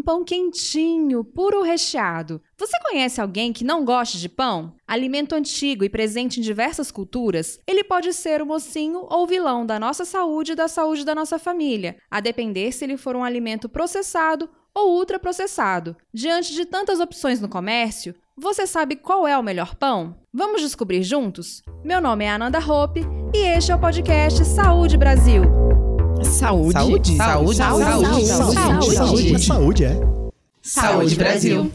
um pão quentinho, puro recheado. Você conhece alguém que não goste de pão? Alimento antigo e presente em diversas culturas, ele pode ser o mocinho ou vilão da nossa saúde e da saúde da nossa família, a depender se ele for um alimento processado ou ultraprocessado. Diante de tantas opções no comércio, você sabe qual é o melhor pão? Vamos descobrir juntos? Meu nome é Ananda Hope e este é o podcast Saúde Brasil. Saúde. Saúde. Saúde. Saúde. Saúde. Saúde. Saúde. Saúde, é. Saúde Brasil.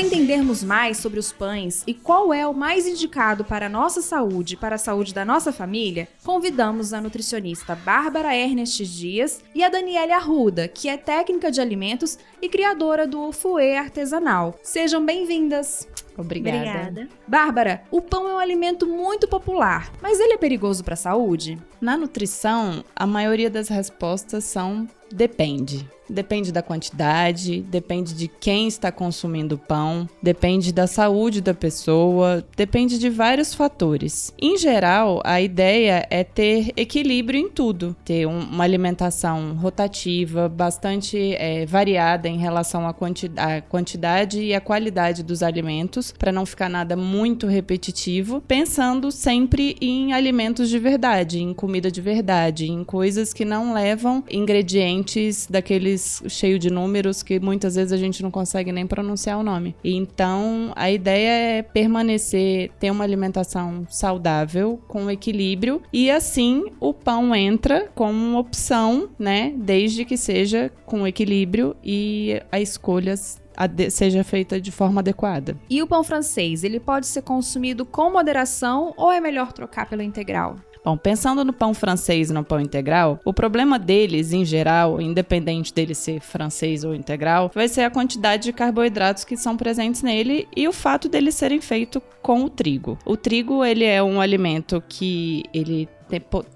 Para entendermos mais sobre os pães e qual é o mais indicado para a nossa saúde e para a saúde da nossa família, convidamos a nutricionista Bárbara Ernest Dias e a Daniela Arruda, que é técnica de alimentos e criadora do Fouet Artesanal. Sejam bem-vindas! Obrigada. Obrigada. Bárbara, o pão é um alimento muito popular, mas ele é perigoso para a saúde? Na nutrição, a maioria das respostas são depende. Depende da quantidade, depende de quem está consumindo o pão, depende da saúde da pessoa, depende de vários fatores. Em geral, a ideia é ter equilíbrio em tudo, ter um, uma alimentação rotativa, bastante é, variada em relação à, quanti à quantidade e à qualidade dos alimentos, para não ficar nada muito repetitivo, pensando sempre em alimentos de verdade, em comida de verdade, em coisas que não levam ingredientes daqueles cheio de números que muitas vezes a gente não consegue nem pronunciar o nome. Então, a ideia é permanecer, ter uma alimentação saudável, com equilíbrio, e assim o pão entra como opção, né? Desde que seja com equilíbrio e a escolha seja feita de forma adequada. E o pão francês, ele pode ser consumido com moderação ou é melhor trocar pelo integral? Bom, pensando no pão francês e no pão integral, o problema deles, em geral, independente dele ser francês ou integral, vai ser a quantidade de carboidratos que são presentes nele e o fato deles serem feitos com o trigo. O trigo, ele é um alimento que ele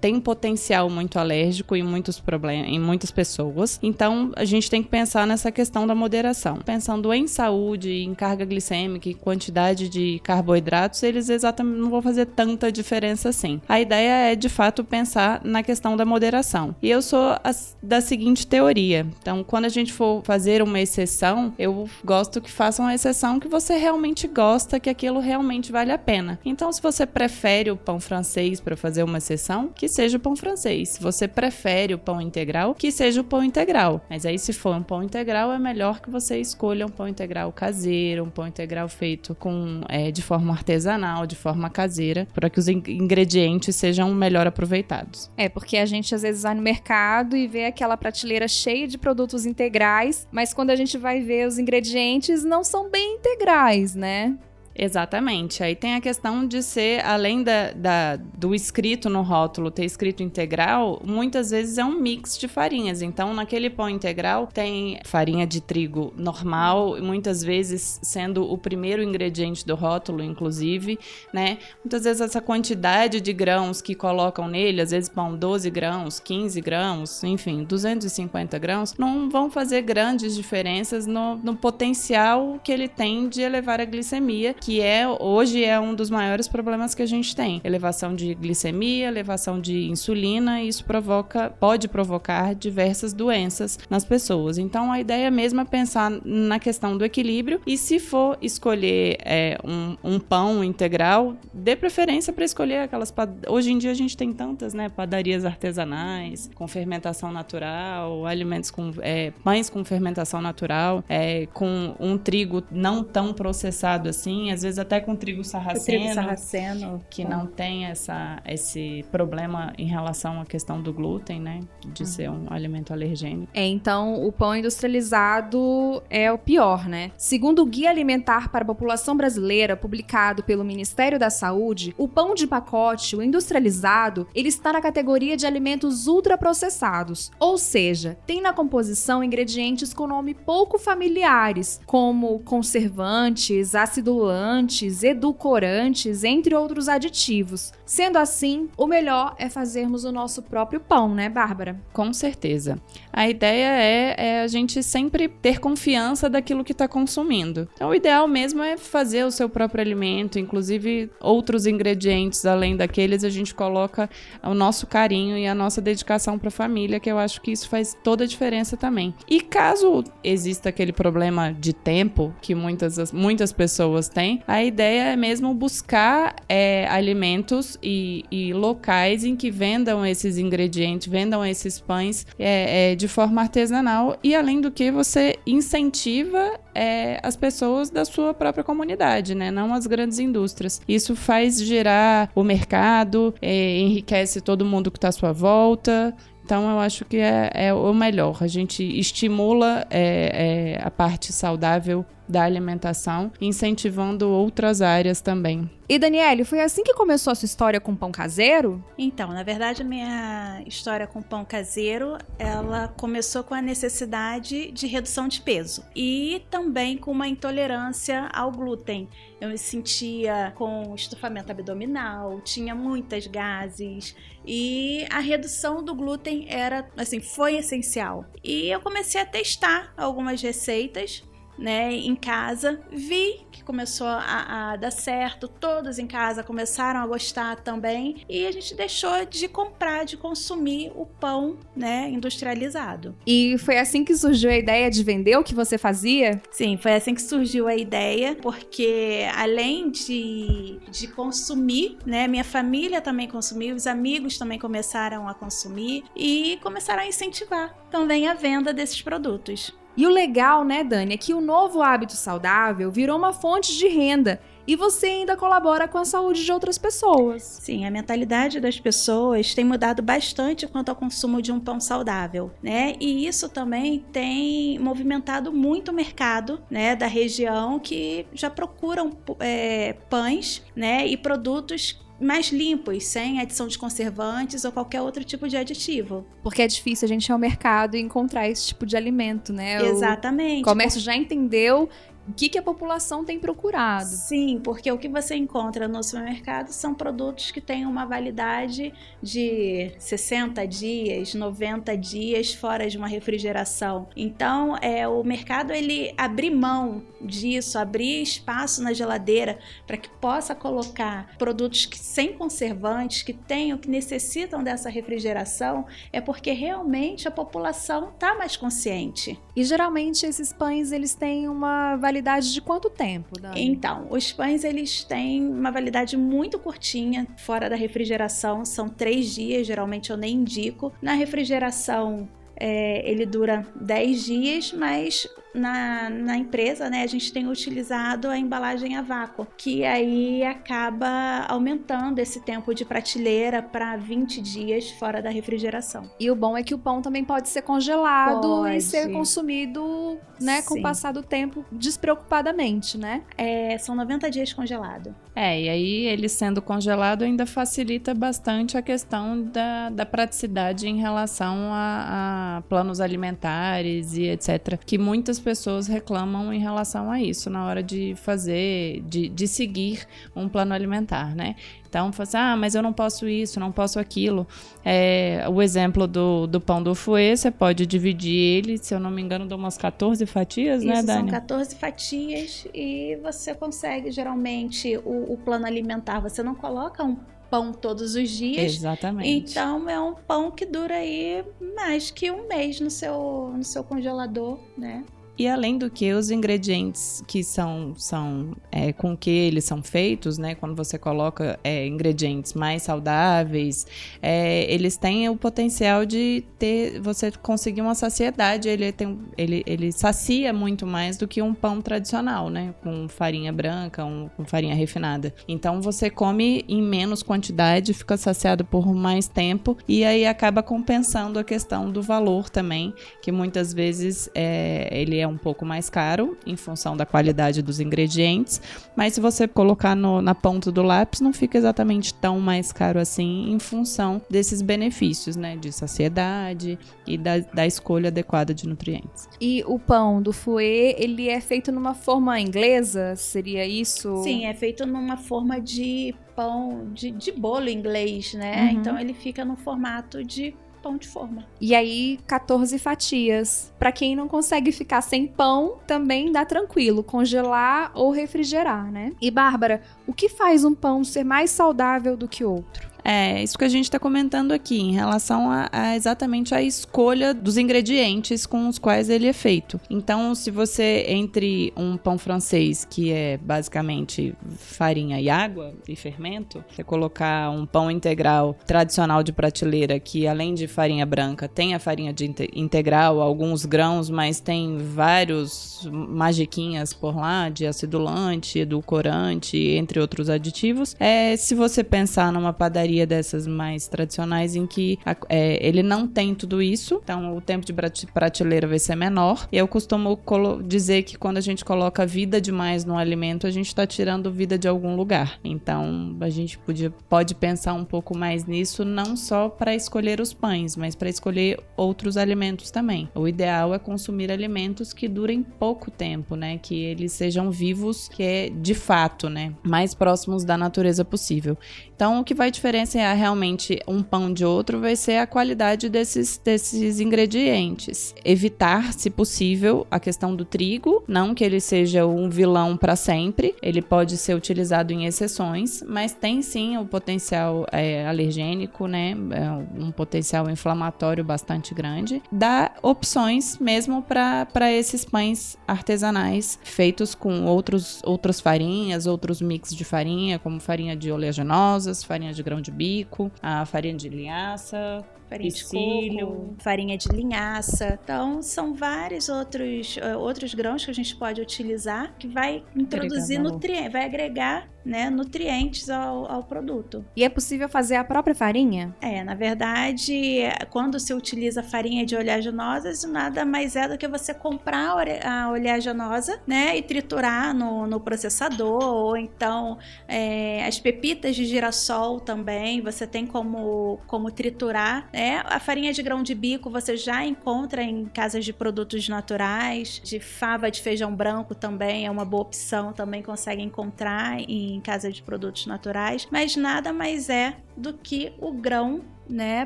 tem um potencial muito alérgico em muitos problemas, em muitas pessoas. Então, a gente tem que pensar nessa questão da moderação. Pensando em saúde, em carga glicêmica e quantidade de carboidratos, eles exatamente não vão fazer tanta diferença assim. A ideia é, de fato, pensar na questão da moderação. E eu sou a, da seguinte teoria. Então, quando a gente for fazer uma exceção, eu gosto que façam uma exceção que você realmente gosta, que aquilo realmente vale a pena. Então, se você prefere o pão francês para fazer uma exceção, que seja o pão francês. Se você prefere o pão integral, que seja o pão integral. Mas aí, se for um pão integral, é melhor que você escolha um pão integral caseiro, um pão integral feito com é, de forma artesanal, de forma caseira, para que os ingredientes sejam melhor aproveitados. É, porque a gente às vezes vai no mercado e vê aquela prateleira cheia de produtos integrais, mas quando a gente vai ver os ingredientes, não são bem integrais, né? Exatamente. Aí tem a questão de ser, além da, da, do escrito no rótulo ter escrito integral, muitas vezes é um mix de farinhas. Então, naquele pão integral tem farinha de trigo normal, muitas vezes sendo o primeiro ingrediente do rótulo, inclusive, né? Muitas vezes essa quantidade de grãos que colocam nele, às vezes pão 12 grãos, 15 grãos, enfim, 250 grãos, não vão fazer grandes diferenças no, no potencial que ele tem de elevar a glicemia que é hoje é um dos maiores problemas que a gente tem. Elevação de glicemia, elevação de insulina, e isso provoca, pode provocar diversas doenças nas pessoas. Então a ideia mesmo é pensar na questão do equilíbrio e se for escolher é, um, um, pão integral, dê preferência para escolher aquelas. Hoje em dia a gente tem tantas, né? Padarias artesanais, com fermentação natural, alimentos com é, pães com fermentação natural, é, com um trigo não tão processado assim às vezes até com trigo sarraceno, trigo sarraceno que não tem essa, esse problema em relação à questão do glúten, né? De uhum. ser um alimento alergênico. É, então o pão industrializado é o pior, né? Segundo o Guia Alimentar para a População Brasileira, publicado pelo Ministério da Saúde, o pão de pacote, o industrializado, ele está na categoria de alimentos ultraprocessados, ou seja, tem na composição ingredientes com nome pouco familiares, como conservantes, acidulantes, edulcorantes, edulcorantes, entre outros aditivos. Sendo assim, o melhor é fazermos o nosso próprio pão, né, Bárbara? Com certeza. A ideia é, é a gente sempre ter confiança daquilo que está consumindo. Então, o ideal mesmo é fazer o seu próprio alimento, inclusive outros ingredientes além daqueles, a gente coloca o nosso carinho e a nossa dedicação para a família, que eu acho que isso faz toda a diferença também. E caso exista aquele problema de tempo que muitas, muitas pessoas têm, a ideia é mesmo buscar é, alimentos e, e, locais em que vendam esses ingredientes, vendam esses pães é, é, de forma artesanal e além do que você incentiva é, as pessoas da sua própria comunidade, né? Não as grandes indústrias. Isso faz girar o mercado, é, enriquece todo mundo que está à sua volta. Então, eu acho que é, é o melhor. A gente estimula é, é, a parte saudável da alimentação, incentivando outras áreas também. E Daniele, foi assim que começou a sua história com pão caseiro? Então, na verdade, a minha história com pão caseiro, ela começou com a necessidade de redução de peso e também com uma intolerância ao glúten. Eu me sentia com estufamento abdominal, tinha muitas gases e a redução do glúten era, assim, foi essencial. E eu comecei a testar algumas receitas né, em casa, vi que começou a, a, dar certo, todos em casa começaram a gostar também, e a gente deixou de comprar, de consumir o pão, né, industrializado. E foi assim que surgiu a ideia de vender o que você fazia? Sim, foi assim que surgiu a ideia, porque além de, de consumir, né, minha família também consumiu, os amigos também começaram a consumir e começaram a incentivar também a venda desses produtos. E o legal, né, Dani, é que o novo hábito saudável virou uma fonte de renda e você ainda colabora com a saúde de outras pessoas. Sim, a mentalidade das pessoas tem mudado bastante quanto ao consumo de um pão saudável, né? E isso também tem movimentado muito o mercado, né, da região que já procuram é, pães, né, e produtos mais limpos, sem adição de conservantes ou qualquer outro tipo de aditivo. Porque é difícil a gente ir ao mercado e encontrar esse tipo de alimento, né? Exatamente. O comércio já entendeu o que, que a população tem procurado. Sim, porque o que você encontra no supermercado são produtos que têm uma validade de 60 dias, 90 dias fora de uma refrigeração. Então, é, o mercado ele abrir mão disso, abrir espaço na geladeira para que possa colocar produtos que, sem conservantes, que tenham, que necessitam dessa refrigeração, é porque realmente a população está mais consciente. E geralmente esses pães eles têm uma validade validade de quanto tempo, Dani? Então, os pães eles têm uma validade muito curtinha, fora da refrigeração, são três dias, geralmente eu nem indico. Na refrigeração, é, ele dura 10 dias, mas na, na empresa, né, a gente tem utilizado a embalagem a vácuo, que aí acaba aumentando esse tempo de prateleira para 20 dias fora da refrigeração. E o bom é que o pão também pode ser congelado pode. e ser consumido, né, com o passar do tempo despreocupadamente, né? É, são 90 dias congelado. É, e aí ele sendo congelado ainda facilita bastante a questão da, da praticidade em relação a, a planos alimentares e etc. Que muitas pessoas reclamam em relação a isso na hora de fazer, de, de seguir um plano alimentar, né? Então, fala assim, ah, mas eu não posso isso, não posso aquilo. É, o exemplo do, do pão do fouet, você pode dividir ele, se eu não me engano, de umas 14 fatias, isso, né, Dani? são 14 fatias e você consegue, geralmente, o, o plano alimentar, você não coloca um pão todos os dias. Exatamente. Então é um pão que dura aí mais que um mês no seu, no seu congelador, né? E além do que, os ingredientes que são, são é, com que eles são feitos, né? Quando você coloca é, ingredientes mais saudáveis, é, eles têm o potencial de ter você conseguir uma saciedade. Ele, tem, ele, ele sacia muito mais do que um pão tradicional, né? Com farinha branca, um, com farinha refinada. Então você come em menos quantidade, fica saciado por mais tempo e aí acaba compensando a questão do valor também, que muitas vezes é, ele é é um pouco mais caro em função da qualidade dos ingredientes, mas se você colocar no, na ponta do lápis, não fica exatamente tão mais caro assim em função desses benefícios, né? De saciedade e da, da escolha adequada de nutrientes. E o pão do fouet, ele é feito numa forma inglesa? Seria isso? Sim, é feito numa forma de pão, de, de bolo inglês, né? Uhum. Então ele fica no formato de pão de forma. E aí, 14 fatias. Para quem não consegue ficar sem pão, também dá tranquilo, congelar ou refrigerar, né? E Bárbara, o que faz um pão ser mais saudável do que outro? É, isso que a gente está comentando aqui, em relação a, a, exatamente a escolha dos ingredientes com os quais ele é feito. Então, se você, entre um pão francês, que é basicamente farinha e água e fermento, você colocar um pão integral tradicional de prateleira, que além de farinha branca, tem a farinha de integral, alguns grãos, mas tem vários magiquinhas por lá, de acidulante, edulcorante, entre outros aditivos. É, se você pensar numa padaria dessas mais tradicionais em que é, ele não tem tudo isso, então o tempo de prateleira vai ser menor. E eu costumo dizer que quando a gente coloca vida demais no alimento, a gente está tirando vida de algum lugar. Então a gente podia, pode pensar um pouco mais nisso, não só para escolher os pães, mas para escolher outros alimentos também. O ideal é consumir alimentos que durem pouco tempo, né? Que eles sejam vivos, que é de fato, né? Mais próximos da natureza possível. Então, o que vai diferenciar realmente um pão de outro vai ser a qualidade desses, desses ingredientes. Evitar, se possível, a questão do trigo, não que ele seja um vilão para sempre, ele pode ser utilizado em exceções, mas tem sim o potencial é, alergênico, né? É um potencial inflamatório bastante grande. Dá opções mesmo para esses pães artesanais feitos com outros, outras farinhas, outros mix de farinha, como farinha de oleaginosa farinha de grão de bico, a farinha de linhaça, farinha de coco, farinha de linhaça. Então, são vários outros, uh, outros grãos que a gente pode utilizar que vai introduzir nutrientes, vai agregar né, nutrientes ao, ao, produto. E é possível fazer a própria farinha? É, na verdade, quando se utiliza farinha de oleaginosas, nada mais é do que você comprar a oleaginosa, né, e triturar no, no processador, ou então é, as pepitas de girassol também, você tem como, como triturar é, a farinha de grão de bico você já encontra em casas de produtos naturais, de fava de feijão branco também é uma boa opção, também consegue encontrar em casas de produtos naturais, mas nada mais é do que o grão né,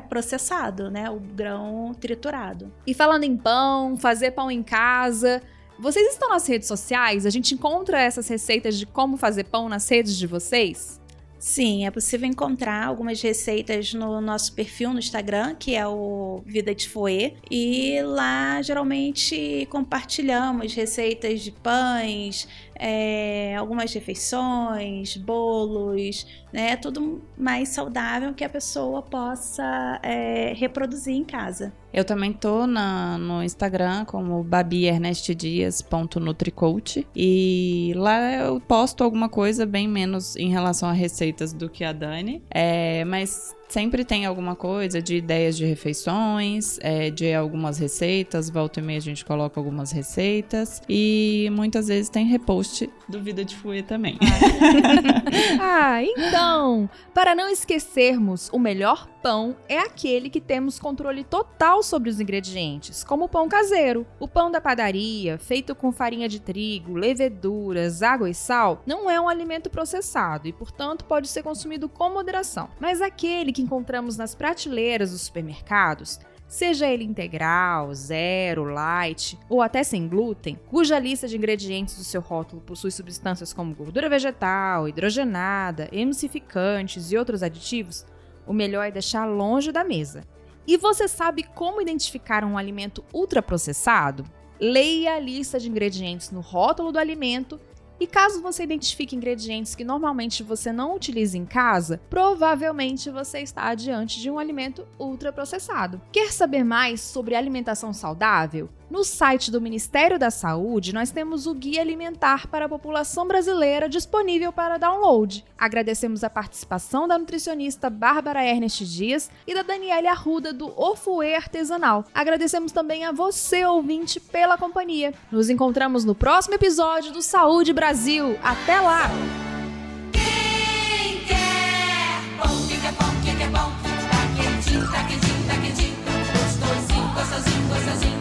processado, né, o grão triturado. E falando em pão, fazer pão em casa, vocês estão nas redes sociais? A gente encontra essas receitas de como fazer pão nas redes de vocês? Sim, é possível encontrar algumas receitas no nosso perfil no Instagram, que é o Vida de Foe, e lá geralmente compartilhamos receitas de pães, é, algumas refeições, bolos, né? Tudo mais saudável que a pessoa possa é, reproduzir em casa. Eu também tô na, no Instagram como babiernestdias.nutricoach e lá eu posto alguma coisa bem menos em relação a receitas do que a Dani, é, mas sempre tem alguma coisa de ideias de refeições, é, de algumas receitas. Volta e meia a gente coloca algumas receitas. E muitas vezes tem repost do Vida de Fui também. ah, então, para não esquecermos, o melhor pão é aquele que temos controle total sobre os ingredientes, como o pão caseiro. O pão da padaria, feito com farinha de trigo, leveduras, água e sal, não é um alimento processado e, portanto, pode ser consumido com moderação. Mas aquele que que encontramos nas prateleiras dos supermercados, seja ele integral, zero, light ou até sem glúten, cuja lista de ingredientes do seu rótulo possui substâncias como gordura vegetal, hidrogenada, emulsificantes e outros aditivos, o melhor é deixar longe da mesa. E você sabe como identificar um alimento ultraprocessado? Leia a lista de ingredientes no rótulo do alimento e caso você identifique ingredientes que normalmente você não utiliza em casa, provavelmente você está diante de um alimento ultraprocessado. Quer saber mais sobre alimentação saudável? No site do Ministério da Saúde, nós temos o Guia Alimentar para a População Brasileira disponível para download. Agradecemos a participação da nutricionista Bárbara Ernest Dias e da Daniela Arruda do Ofuê Artesanal. Agradecemos também a você, ouvinte, pela companhia. Nos encontramos no próximo episódio do Saúde Brasil. Até lá! Tá quentinho, tá quentinho, tá quentinho, gostosinho, gostosinho, gostosinho,